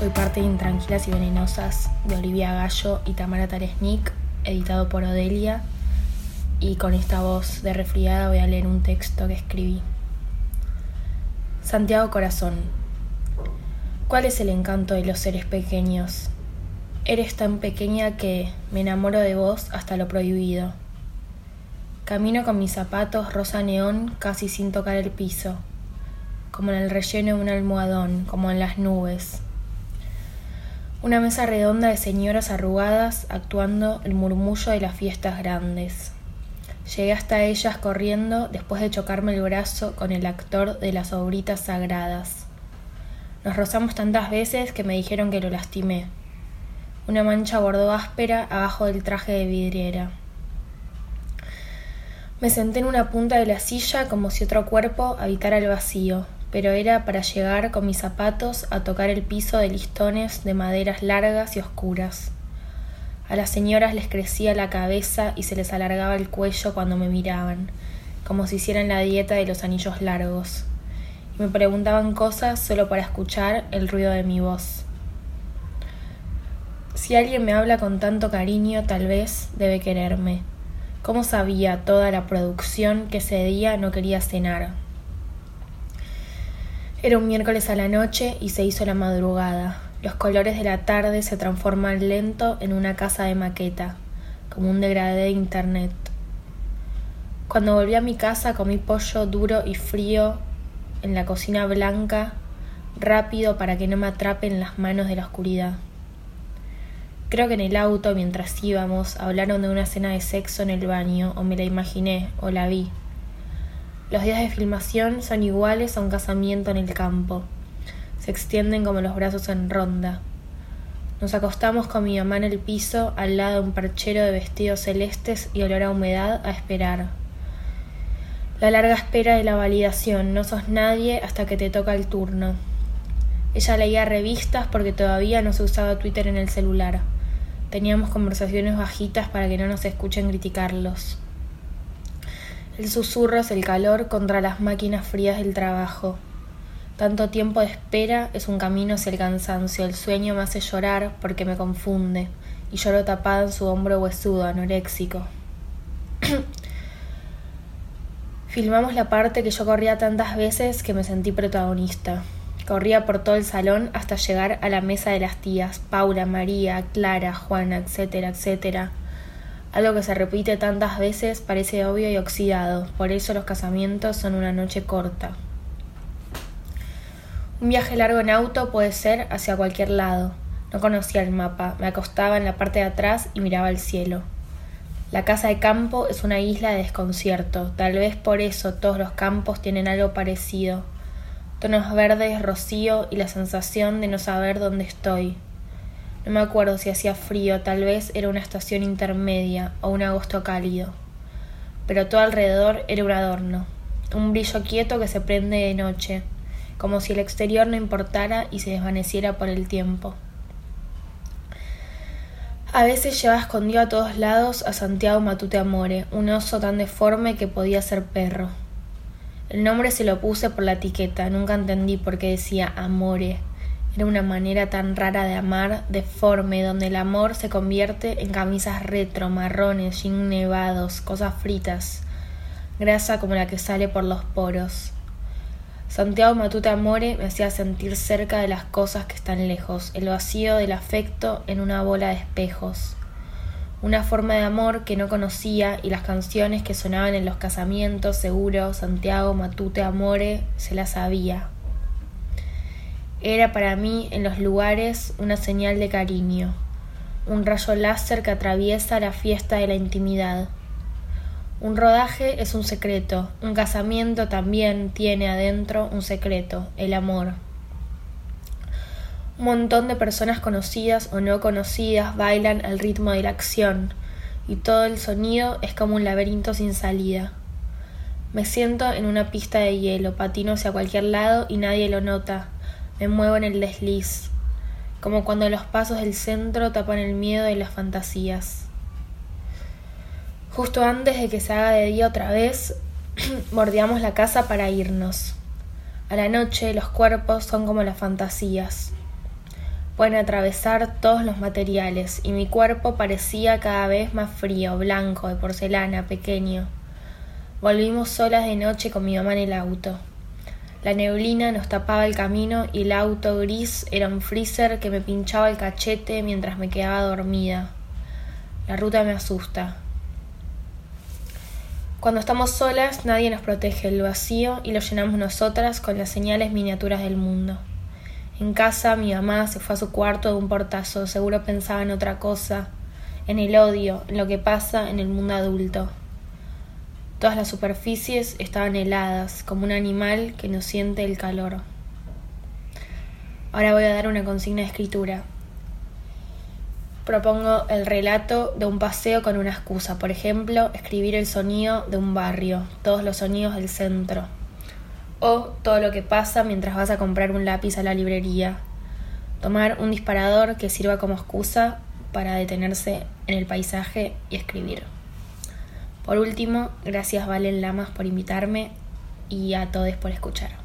Soy parte de Intranquilas y Venenosas de Olivia Gallo y Tamara Taresnik, editado por Odelia. Y con esta voz de resfriada voy a leer un texto que escribí. Santiago Corazón. ¿Cuál es el encanto de los seres pequeños? Eres tan pequeña que me enamoro de vos hasta lo prohibido. Camino con mis zapatos rosa neón casi sin tocar el piso, como en el relleno de un almohadón, como en las nubes, una mesa redonda de señoras arrugadas actuando el murmullo de las fiestas grandes. Llegué hasta ellas corriendo después de chocarme el brazo con el actor de las obritas sagradas. Nos rozamos tantas veces que me dijeron que lo lastimé. Una mancha bordó áspera abajo del traje de vidriera. Me senté en una punta de la silla como si otro cuerpo habitara el vacío, pero era para llegar con mis zapatos a tocar el piso de listones de maderas largas y oscuras. A las señoras les crecía la cabeza y se les alargaba el cuello cuando me miraban, como si hicieran la dieta de los anillos largos, y me preguntaban cosas solo para escuchar el ruido de mi voz. Si alguien me habla con tanto cariño, tal vez debe quererme. ¿Cómo sabía toda la producción que ese día no quería cenar? Era un miércoles a la noche y se hizo la madrugada. Los colores de la tarde se transforman lento en una casa de maqueta, como un degradé de internet. Cuando volví a mi casa comí pollo duro y frío en la cocina blanca, rápido para que no me atrapen las manos de la oscuridad. Creo que en el auto, mientras íbamos, hablaron de una cena de sexo en el baño, o me la imaginé, o la vi. Los días de filmación son iguales a un casamiento en el campo. Se extienden como los brazos en ronda. Nos acostamos con mi mamá en el piso al lado de un perchero de vestidos celestes y olor a humedad a esperar. La larga espera de la validación, no sos nadie hasta que te toca el turno. Ella leía revistas porque todavía no se usaba Twitter en el celular. Teníamos conversaciones bajitas para que no nos escuchen criticarlos. El susurro es el calor contra las máquinas frías del trabajo. Tanto tiempo de espera es un camino hacia el cansancio. El sueño me hace llorar porque me confunde. Y lloro tapada en su hombro huesudo, anoréxico. Filmamos la parte que yo corría tantas veces que me sentí protagonista. Corría por todo el salón hasta llegar a la mesa de las tías, Paula, María, Clara, Juana, etcétera, etcétera. Algo que se repite tantas veces parece obvio y oxidado, por eso los casamientos son una noche corta. Un viaje largo en auto puede ser hacia cualquier lado. No conocía el mapa, me acostaba en la parte de atrás y miraba el cielo. La casa de campo es una isla de desconcierto, tal vez por eso todos los campos tienen algo parecido. Tonos verdes, rocío y la sensación de no saber dónde estoy, no me acuerdo si hacía frío, tal vez era una estación intermedia o un agosto cálido. Pero todo alrededor era un adorno, un brillo quieto que se prende de noche, como si el exterior no importara y se desvaneciera por el tiempo. A veces llevaba escondido a todos lados a Santiago Matute Amore, un oso tan deforme que podía ser perro. El nombre se lo puse por la etiqueta, nunca entendí por qué decía Amore era una manera tan rara de amar, deforme, donde el amor se convierte en camisas retro, marrones, jeans nevados, cosas fritas, grasa como la que sale por los poros. Santiago Matute Amore me hacía sentir cerca de las cosas que están lejos, el vacío del afecto en una bola de espejos. Una forma de amor que no conocía y las canciones que sonaban en los casamientos, seguro, Santiago Matute Amore se las sabía. Era para mí en los lugares una señal de cariño, un rayo láser que atraviesa la fiesta de la intimidad. Un rodaje es un secreto, un casamiento también tiene adentro un secreto, el amor. Un montón de personas conocidas o no conocidas bailan al ritmo de la acción, y todo el sonido es como un laberinto sin salida. Me siento en una pista de hielo, patino hacia cualquier lado y nadie lo nota, me muevo en el desliz, como cuando los pasos del centro tapan el miedo de las fantasías. Justo antes de que se haga de día otra vez, bordeamos la casa para irnos. A la noche los cuerpos son como las fantasías. pueden atravesar todos los materiales y mi cuerpo parecía cada vez más frío, blanco, de porcelana, pequeño. Volvimos solas de noche con mi mamá en el auto. La neblina nos tapaba el camino y el auto gris era un freezer que me pinchaba el cachete mientras me quedaba dormida. La ruta me asusta. Cuando estamos solas nadie nos protege el vacío y lo llenamos nosotras con las señales miniaturas del mundo. En casa mi mamá se fue a su cuarto de un portazo, seguro pensaba en otra cosa, en el odio, en lo que pasa en el mundo adulto. Todas las superficies estaban heladas, como un animal que no siente el calor. Ahora voy a dar una consigna de escritura. Propongo el relato de un paseo con una excusa, por ejemplo, escribir el sonido de un barrio, todos los sonidos del centro, o todo lo que pasa mientras vas a comprar un lápiz a la librería, tomar un disparador que sirva como excusa para detenerse en el paisaje y escribir. Por último, gracias Valen Lamas por invitarme y a todos por escuchar.